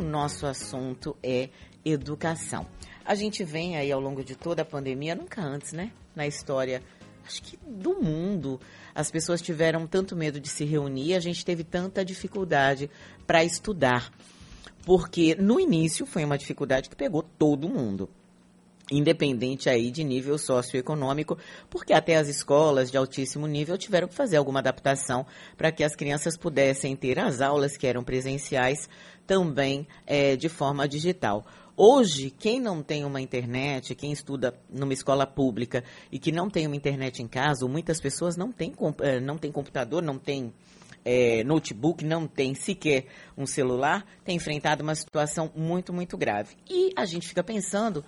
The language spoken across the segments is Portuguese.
o nosso assunto é educação. A gente vem aí ao longo de toda a pandemia, nunca antes, né? Na história, acho que do mundo, as pessoas tiveram tanto medo de se reunir, a gente teve tanta dificuldade para estudar. Porque no início foi uma dificuldade que pegou todo mundo independente aí de nível socioeconômico, porque até as escolas de altíssimo nível tiveram que fazer alguma adaptação para que as crianças pudessem ter as aulas que eram presenciais também é, de forma digital. Hoje, quem não tem uma internet, quem estuda numa escola pública e que não tem uma internet em casa, muitas pessoas não têm, é, não têm computador, não têm é, notebook, não tem sequer um celular, tem enfrentado uma situação muito, muito grave. E a gente fica pensando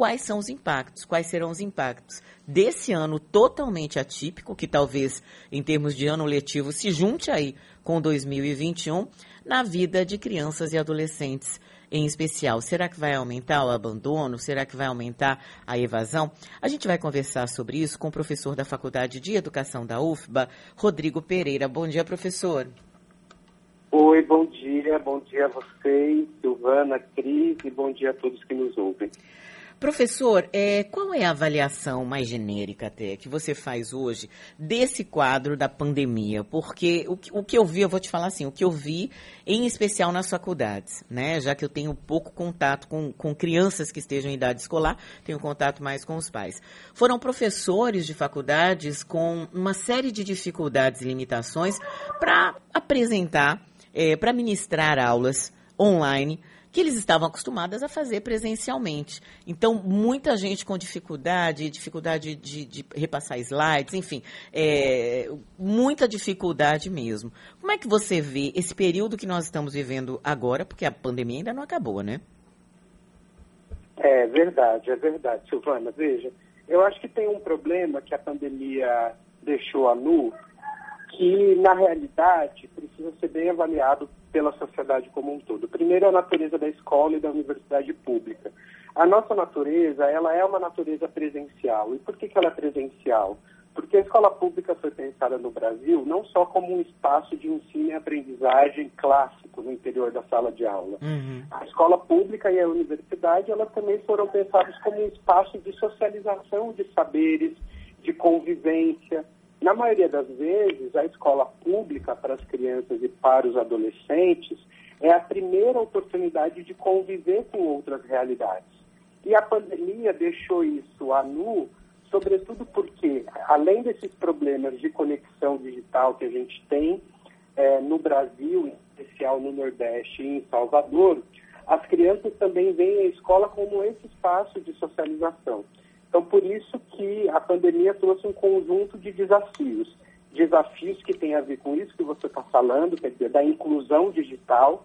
quais são os impactos, quais serão os impactos desse ano totalmente atípico, que talvez em termos de ano letivo se junte aí com 2021, na vida de crianças e adolescentes em especial. Será que vai aumentar o abandono? Será que vai aumentar a evasão? A gente vai conversar sobre isso com o professor da Faculdade de Educação da UFBA, Rodrigo Pereira. Bom dia, professor. Oi, bom dia, bom dia a vocês, Silvana, Cris, e bom dia a todos que nos ouvem. Professor, é, qual é a avaliação mais genérica até que você faz hoje desse quadro da pandemia? Porque o, o, que eu vi, eu vou te falar assim, o que eu vi, em especial nas faculdades, né? Já que eu tenho pouco contato com, com crianças que estejam em idade escolar, tenho contato mais com os pais. Foram professores de faculdades com uma série de dificuldades e limitações para apresentar, é, para ministrar aulas online que eles estavam acostumadas a fazer presencialmente. Então, muita gente com dificuldade, dificuldade de, de repassar slides, enfim, é, muita dificuldade mesmo. Como é que você vê esse período que nós estamos vivendo agora, porque a pandemia ainda não acabou, né? É verdade, é verdade, Silvana. Veja, eu acho que tem um problema que a pandemia deixou a nu, que na realidade precisa ser bem avaliado pela sociedade como um todo. Primeiro, a natureza da escola e da universidade pública. A nossa natureza, ela é uma natureza presencial. E por que, que ela é presencial? Porque a escola pública foi pensada no Brasil não só como um espaço de ensino e aprendizagem clássico no interior da sala de aula. Uhum. A escola pública e a universidade, elas também foram pensadas como um espaço de socialização de saberes, de convivência, na maioria das vezes, a escola pública para as crianças e para os adolescentes é a primeira oportunidade de conviver com outras realidades. E a pandemia deixou isso a nu, sobretudo porque, além desses problemas de conexão digital que a gente tem é, no Brasil, em especial no Nordeste e em Salvador, as crianças também veem a escola como esse espaço de socialização. Então, por isso que a pandemia trouxe um conjunto de desafios. Desafios que têm a ver com isso que você está falando, quer dizer, da inclusão digital.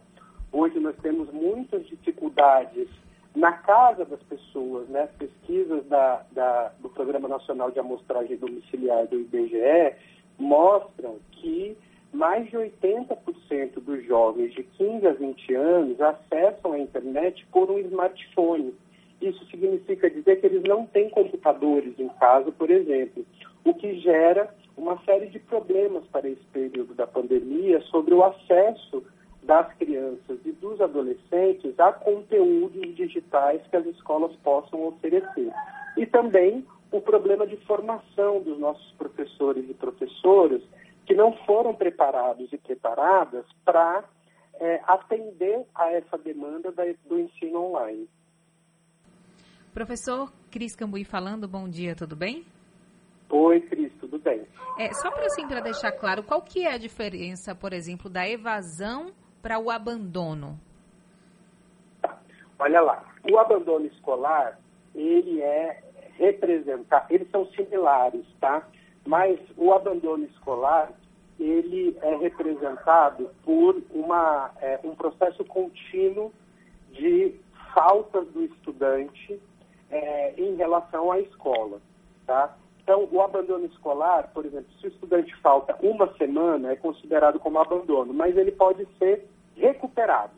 Hoje nós temos muitas dificuldades na casa das pessoas, né? Pesquisas da, da, do Programa Nacional de Amostragem Domiciliar do IBGE mostram que mais de 80% dos jovens de 15 a 20 anos acessam a internet por um smartphone. Isso significa dizer que eles não têm computadores em casa, por exemplo, o que gera uma série de problemas para esse período da pandemia sobre o acesso das crianças e dos adolescentes a conteúdos digitais que as escolas possam oferecer. E também o problema de formação dos nossos professores e professoras que não foram preparados e preparadas para é, atender a essa demanda da, do ensino online. Professor Cris Cambuí falando, bom dia, tudo bem? Oi, Cris, tudo bem. É, só para assim, para deixar claro, qual que é a diferença, por exemplo, da evasão para o abandono? Tá. Olha lá, o abandono escolar, ele é representar, eles são similares, tá? Mas o abandono escolar, ele é representado por uma, é, um processo contínuo de faltas do estudante é, em relação à escola. Tá? Então, o abandono escolar, por exemplo, se o estudante falta uma semana, é considerado como abandono, mas ele pode ser recuperado,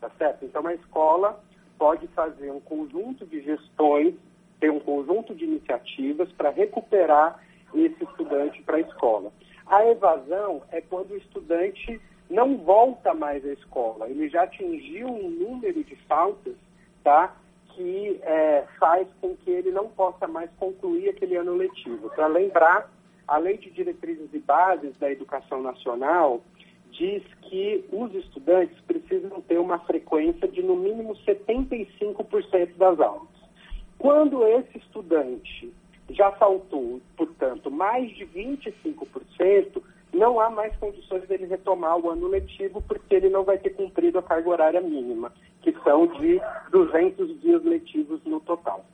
tá certo? Então, a escola pode fazer um conjunto de gestões, ter um conjunto de iniciativas para recuperar esse estudante para a escola. A evasão é quando o estudante não volta mais à escola, ele já atingiu um número de faltas, tá? Que é, faz com que ele não possa mais concluir aquele ano letivo. Para lembrar, a Lei de Diretrizes e Bases da Educação Nacional diz que os estudantes precisam ter uma frequência de no mínimo 75% das aulas. Quando esse estudante já faltou, portanto, mais de 25%, não há mais condições dele retomar o ano letivo, porque ele não vai ter cumprido a carga horária mínima, são de 200 dias letivos no total.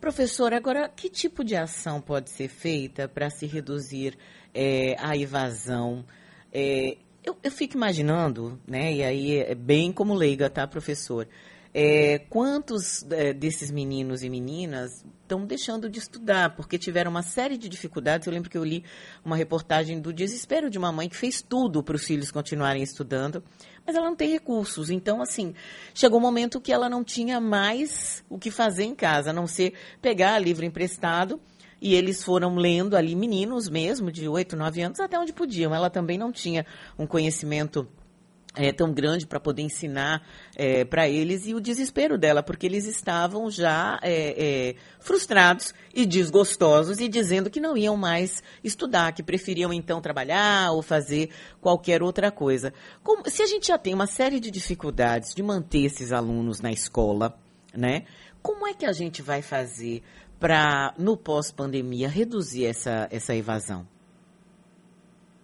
Professor, agora, que tipo de ação pode ser feita para se reduzir é, a evasão? É, eu, eu, fico imaginando, né, e aí é bem como leiga, tá, professor? É, quantos é, desses meninos e meninas estão deixando de estudar porque tiveram uma série de dificuldades? Eu lembro que eu li uma reportagem do desespero de uma mãe que fez tudo para os filhos continuarem estudando, mas ela não tem recursos. Então, assim, chegou um momento que ela não tinha mais o que fazer em casa, a não ser pegar livro emprestado. E eles foram lendo ali, meninos mesmo, de 8, 9 anos, até onde podiam. Ela também não tinha um conhecimento é, tão grande para poder ensinar é, para eles e o desespero dela, porque eles estavam já é, é, frustrados e desgostosos e dizendo que não iam mais estudar, que preferiam então trabalhar ou fazer qualquer outra coisa. Como, se a gente já tem uma série de dificuldades de manter esses alunos na escola, né? Como é que a gente vai fazer para, no pós-pandemia, reduzir essa, essa evasão?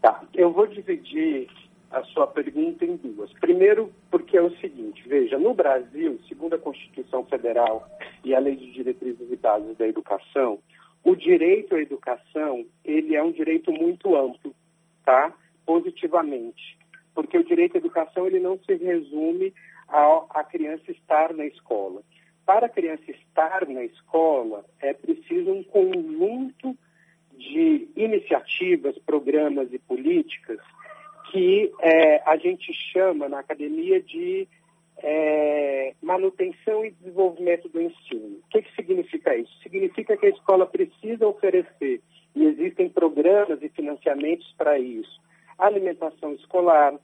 Tá, eu vou dividir a sua pergunta em duas. Primeiro, porque é o seguinte, veja, no Brasil, segundo a Constituição Federal e a Lei de Diretrizes e Bases da Educação, o direito à educação, ele é um direito muito amplo, tá? Positivamente. Porque o direito à educação, ele não se resume à criança estar na escola. Para a criança estar na escola, é preciso um conjunto de iniciativas, programas e políticas que é, a gente chama na academia de é, manutenção e desenvolvimento do ensino. O que, que significa isso? Significa que a escola precisa oferecer, e existem programas e financiamentos para isso, alimentação escolar,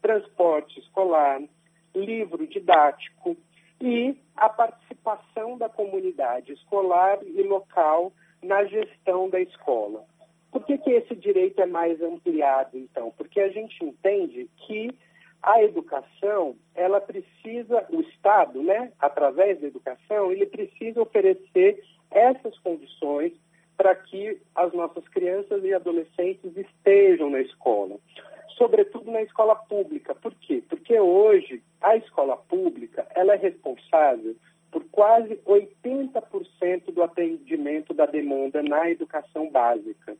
transporte escolar, livro didático e a participação da comunidade escolar e local na gestão da escola. Por que, que esse direito é mais ampliado, então? Porque a gente entende que a educação, ela precisa, o Estado, né, através da educação, ele precisa oferecer essas condições para que as nossas crianças e adolescentes estejam na escola, sobretudo na escola pública. Por quê? Porque hoje a escola pública, ela é responsável por quase 80% do atendimento da demanda na educação básica.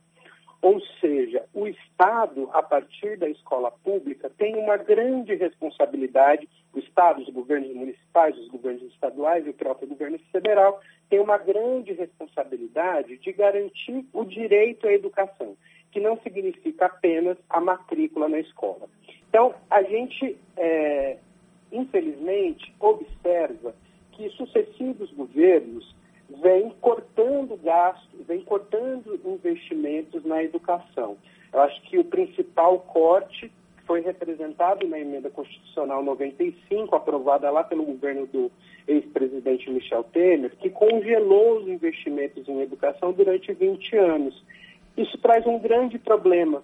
Ou seja, o Estado, a partir da escola pública, tem uma grande responsabilidade, o Estado, os governos municipais, os governos estaduais e o próprio governo federal, tem uma grande responsabilidade de garantir o direito à educação, que não significa apenas a matrícula na escola. Então, a gente, é, infelizmente, observa que sucessivos governos vem cortando gastos, vem cortando investimentos na educação. Eu acho que o principal corte foi representado na emenda constitucional 95, aprovada lá pelo governo do ex-presidente Michel Temer, que congelou os investimentos em educação durante 20 anos. Isso traz um grande problema,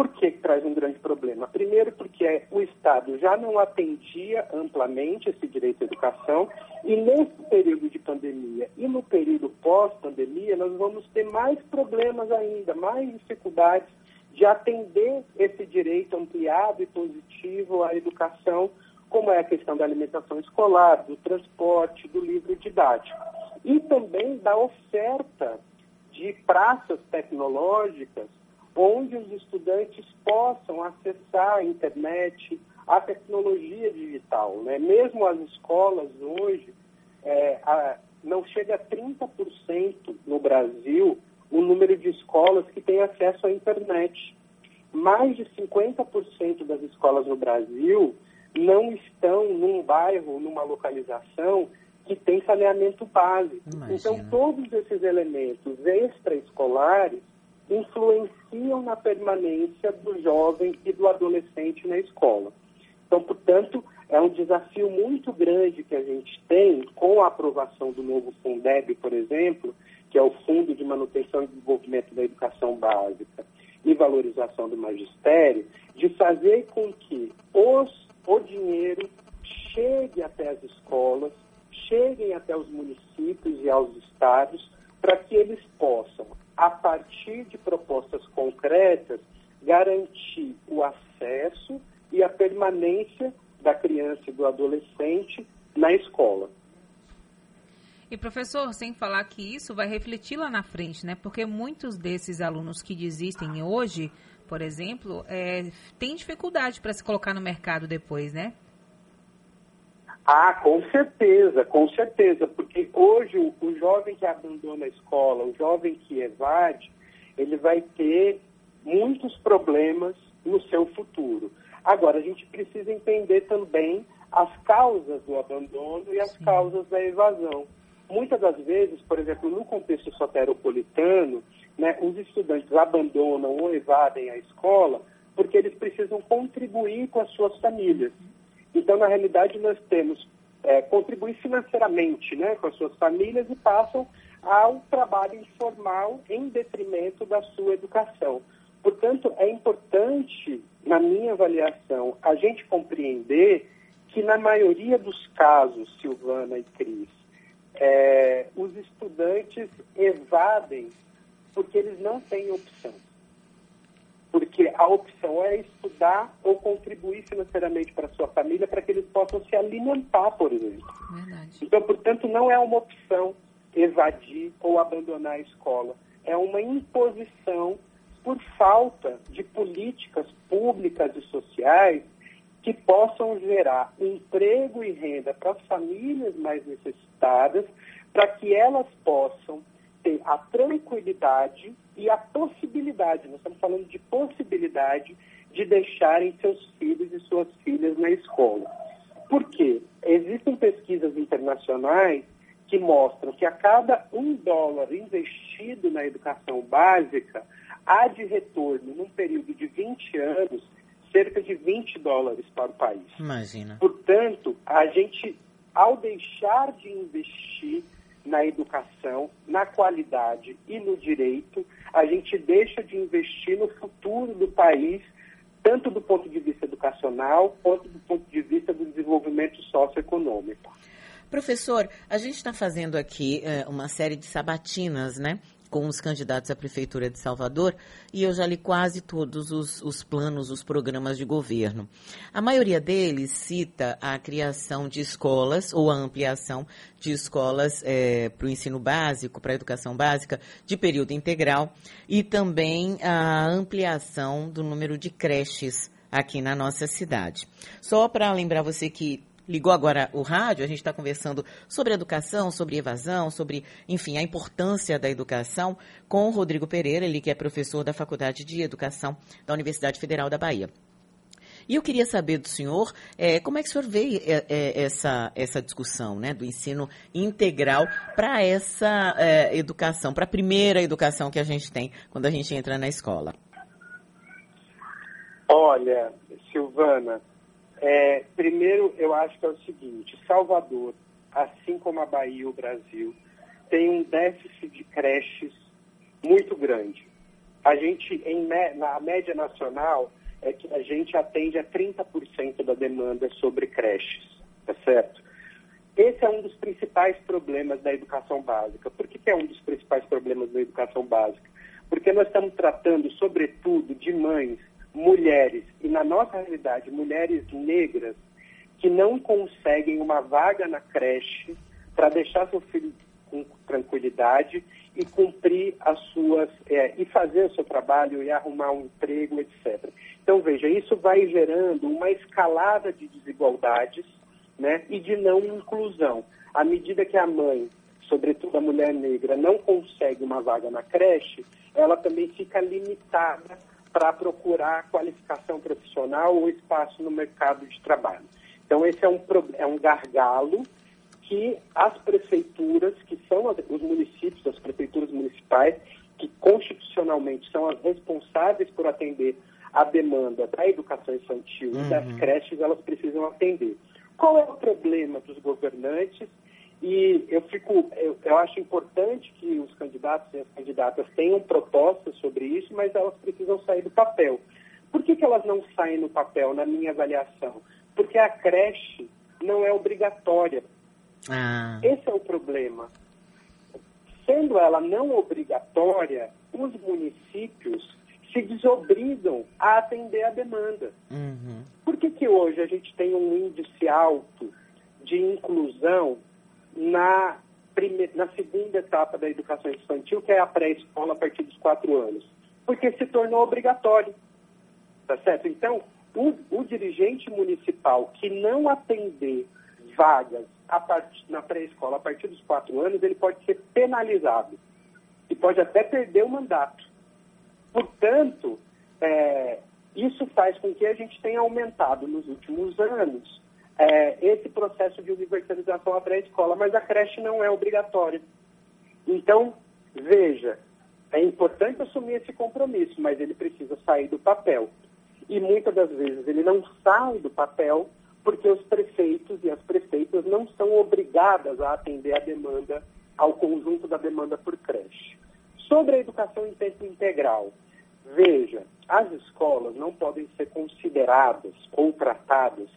por que, traz um grande problema? Primeiro, porque o Estado já não atendia amplamente esse direito à educação, e nesse período de pandemia e no período pós-pandemia, nós vamos ter mais problemas ainda, mais dificuldades de atender esse direito ampliado e positivo à educação, como é a questão da alimentação escolar, do transporte, do livro didático. E também da oferta de praças tecnológicas onde os estudantes possam acessar a internet, a tecnologia digital. Né? Mesmo as escolas hoje, é, a, não chega a 30% no Brasil o número de escolas que têm acesso à internet. Mais de 50% das escolas no Brasil não estão num bairro, numa localização que tem saneamento básico. Imagina. Então, todos esses elementos extraescolares influenciam na permanência do jovem e do adolescente na escola. Então, portanto, é um desafio muito grande que a gente tem com a aprovação do novo Fundeb, por exemplo, que é o Fundo de Manutenção e Desenvolvimento da Educação Básica e Valorização do Magistério, de fazer com que os, o chegue até as escolas, cheguem até os municípios e aos estados, para que eles possam, a partir de propostas concretas, garantir o acesso e a permanência da criança e do adolescente na escola. E professor, sem falar que isso vai refletir lá na frente, né? Porque muitos desses alunos que desistem hoje, por exemplo, é, têm dificuldade para se colocar no mercado depois, né? Ah, com certeza, com certeza, porque hoje o, o jovem que abandona a escola, o jovem que evade, ele vai ter muitos problemas no seu futuro. Agora, a gente precisa entender também as causas do abandono e as Sim. causas da evasão. Muitas das vezes, por exemplo, no contexto soteropolitano, né, os estudantes abandonam ou evadem a escola porque eles precisam contribuir com as suas famílias. Então, na realidade, nós temos é, contribuir financeiramente né, com as suas famílias e passam ao trabalho informal em detrimento da sua educação. Portanto, é importante, na minha avaliação, a gente compreender que, na maioria dos casos, Silvana e Cris, é, os estudantes evadem porque eles não têm opção. Porque a opção é estudar ou contribuir financeiramente para a sua família para que eles possam se alimentar, por exemplo. Verdade. Então, portanto, não é uma opção evadir ou abandonar a escola. É uma imposição por falta de políticas públicas e sociais que possam gerar emprego e renda para as famílias mais necessitadas, para que elas possam ter a tranquilidade e a possibilidade, nós estamos falando de possibilidade de deixarem seus filhos e suas filhas na escola. Por quê? Existem pesquisas internacionais que mostram que a cada um dólar investido na educação básica, há de retorno, num período de 20 anos, cerca de 20 dólares para o país. Imagina. Portanto, a gente, ao deixar de investir na educação, na qualidade e no direito, a gente deixa de investir no futuro do país, tanto do ponto de vista educacional, quanto do ponto de vista do desenvolvimento socioeconômico. Professor, a gente está fazendo aqui é, uma série de sabatinas, né? Com os candidatos à Prefeitura de Salvador e eu já li quase todos os, os, planos, os programas de governo. A maioria deles cita a criação de escolas ou a ampliação de escolas é, para o ensino básico, para a educação básica, de período integral e também a ampliação do número de creches aqui na nossa cidade. Só para lembrar você que ligou agora o rádio, a gente está conversando sobre educação, sobre evasão, sobre, enfim, a importância da educação com o Rodrigo Pereira, ele que é professor da Faculdade de Educação da Universidade Federal da Bahia. E eu queria saber do senhor é, como é que o senhor vê é, é, essa, essa discussão né, do ensino integral para essa é, educação, para a primeira educação que a gente tem quando a gente entra na escola. Olha, Silvana, é, primeiro, eu acho que é o seguinte: Salvador, assim como a Bahia e o Brasil, tem um déficit de creches muito grande. A gente, em, na média nacional, é que a gente atende a 30% da demanda sobre creches, tá certo? Esse é um dos principais problemas da educação básica. Por que, que é um dos principais problemas da educação básica? Porque nós estamos tratando, sobretudo, de mães mulheres, e na nossa realidade, mulheres negras, que não conseguem uma vaga na creche para deixar seu filho com tranquilidade e cumprir as suas, é, e fazer o seu trabalho e arrumar um emprego, etc. Então, veja, isso vai gerando uma escalada de desigualdades né, e de não inclusão. À medida que a mãe, sobretudo a mulher negra, não consegue uma vaga na creche, ela também fica limitada para procurar qualificação profissional ou espaço no mercado de trabalho. Então, esse é um, é um gargalo que as prefeituras, que são os municípios, as prefeituras municipais, que constitucionalmente são as responsáveis por atender a demanda da educação infantil uhum. e das uhum. creches, elas precisam atender. problema dos governantes e eu fico, eu, eu, acho importante que os candidatos e as candidatas tenham propostas sobre isso, mas elas precisam sair do papel. Por que, que elas não saem no papel, na minha avaliação? Porque a creche não é obrigatória. Ah. Esse é o problema. Sendo ela não obrigatória, os municípios se desobrigam a atender a demanda. Uhum. Por que, que hoje a gente tem um índice alto de inclusão na, primeira, na segunda etapa da educação infantil, que é a pré-escola a partir dos quatro anos? Porque se tornou obrigatório. Tá certo? Então, o, o dirigente municipal que não atender vagas part, na pré-escola a partir dos quatro anos, ele pode ser penalizado e pode até perder o mandato. Portanto, é, isso faz com que a gente tenha aumentado nos últimos anos é, esse processo de universalização à pré-escola, mas a creche não é obrigatória. Então, veja, é importante assumir esse compromisso, mas ele precisa sair do papel. E muitas das vezes ele não sai do papel porque os prefeitos e as prefeitas não são obrigadas a atender a demanda, ao conjunto da demanda por creche. Sobre a educação em tempo integral, veja, as escolas não podem ser consideradas ou tratadas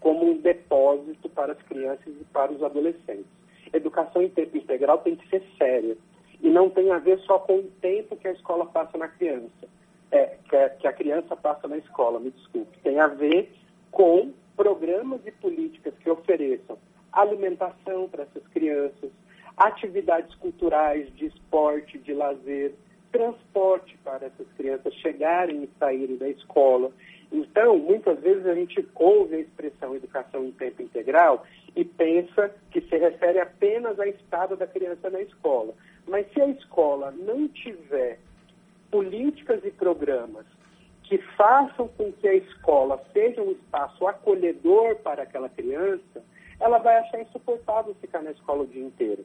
como um depósito para as crianças e para os adolescentes. Educação em tempo integral tem que ser séria e não tem a ver só com o tempo que a escola passa na criança, é, que a criança passa na escola, me desculpe. Tem a ver com programas e políticas que ofereçam alimentação para essas crianças, atividades culturais, de esporte, de lazer, transporte para essas crianças chegarem e saírem da escola. Então, muitas vezes a gente ouve a expressão educação em tempo integral e pensa que se refere apenas à estada da criança na escola. Mas se a escola não tiver políticas e programas que façam com que a escola seja um espaço acolhedor para aquela criança, ela vai achar insuportável ficar na escola o dia inteiro.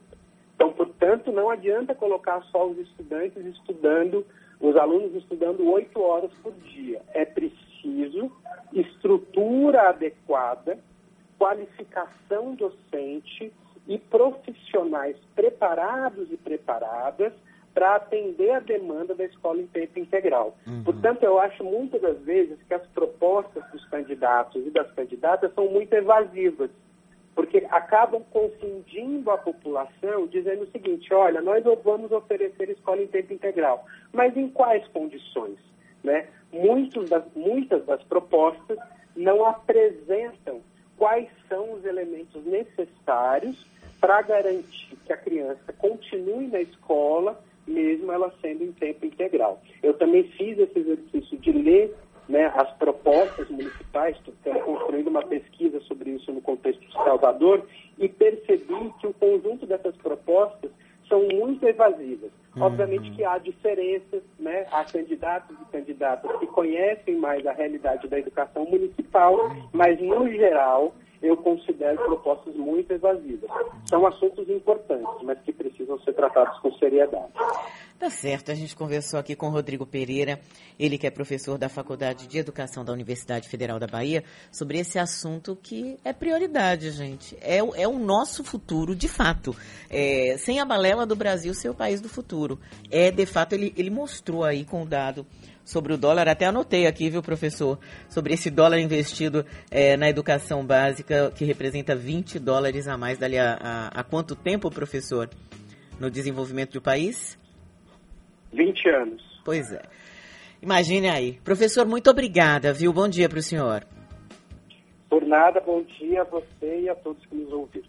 Então, portanto, não adianta colocar só os estudantes estudando, os alunos estudando oito horas por dia. É preciso estrutura adequada, qualificação docente e profissionais preparados e preparadas para atender a demanda da escola em tempo integral. Uhum. Portanto, eu acho muitas das vezes que as propostas dos candidatos e das candidatas são muito evasivas porque acabam confundindo a população, dizendo o seguinte: olha, nós vamos oferecer escola em tempo integral, mas em quais condições? Né? Das, muitas das propostas não apresentam quais são os elementos necessários para garantir que a criança continue na escola, mesmo ela sendo em tempo integral. Eu também fiz esse exercício de ler né, as propostas municipais, estou construindo uma pesquisa sobre isso no contexto de Salvador, e percebi que o conjunto dessas propostas são muito evasivas. Uhum. Obviamente que há diferenças, né? há candidatos e candidatas que conhecem mais a realidade da educação municipal, mas, no geral, eu considero propostas muito evasivas. São assuntos importantes, mas que precisam ser tratados com seriedade. Tá certo, a gente conversou aqui com Rodrigo Pereira, ele que é professor da Faculdade de Educação da Universidade Federal da Bahia, sobre esse assunto que é prioridade, gente. É, é o nosso futuro, de fato. É, sem a balela do Brasil ser o país do futuro. É, de fato, ele, ele mostrou aí com o dado sobre o dólar, até anotei aqui, viu, professor, sobre esse dólar investido é, na educação básica, que representa 20 dólares a mais dali a, a, a quanto tempo, professor, no desenvolvimento do país? 20 anos. Pois é. Imagine aí. Professor, muito obrigada, viu? Bom dia para o senhor. Por nada, bom dia a você e a todos que nos ouviram.